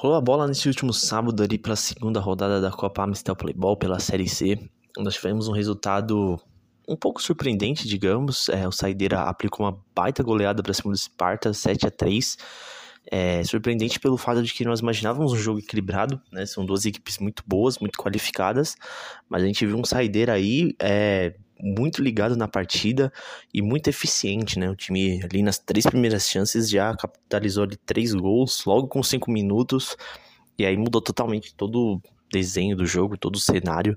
Rolou a bola nesse último sábado ali pela segunda rodada da Copa Amistel Playball pela Série C. Nós tivemos um resultado um pouco surpreendente, digamos. É, o Saideira aplicou uma baita goleada para cima do Sparta, 7 a 3 é, surpreendente pelo fato de que nós imaginávamos um jogo equilibrado, né? São duas equipes muito boas, muito qualificadas, mas a gente viu um Saideira aí é, muito ligado na partida e muito eficiente, né? O time ali nas três primeiras chances já capitalizou ali três gols logo com cinco minutos e aí mudou totalmente todo o desenho do jogo, todo o cenário.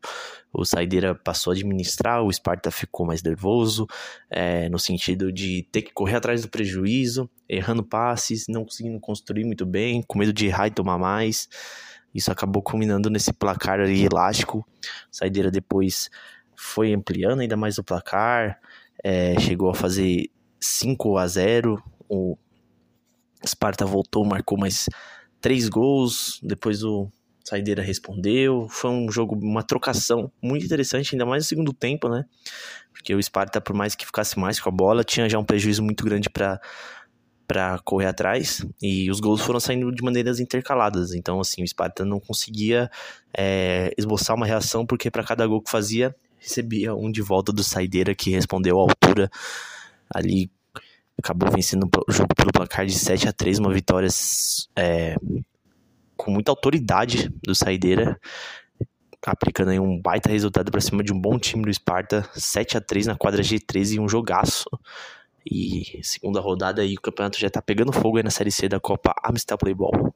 O Saideira passou a administrar, o Sparta ficou mais nervoso, é, no sentido de ter que correr atrás do prejuízo, errando passes, não conseguindo construir muito bem, com medo de errar e tomar mais. Isso acabou culminando nesse placar ali elástico. Saideira depois foi ampliando ainda mais o placar, é, chegou a fazer 5 a 0 o Sparta voltou, marcou mais três gols, depois o Saideira respondeu, foi um jogo, uma trocação muito interessante, ainda mais no segundo tempo, né? Porque o Sparta, por mais que ficasse mais com a bola, tinha já um prejuízo muito grande para para correr atrás e os gols foram saindo de maneiras intercaladas. Então, assim, o Sparta não conseguia é, esboçar uma reação porque para cada gol que fazia recebia um de volta do Saideira que respondeu à altura. Ali acabou vencendo o jogo pelo placar de 7 a 3 uma vitória é, com muita autoridade do Saideira aplicando aí um baita resultado para cima de um bom time do Sparta 7 a 3 na quadra G13 e um jogaço. E segunda rodada aí o campeonato já tá pegando fogo na Série C da Copa Amstel Playball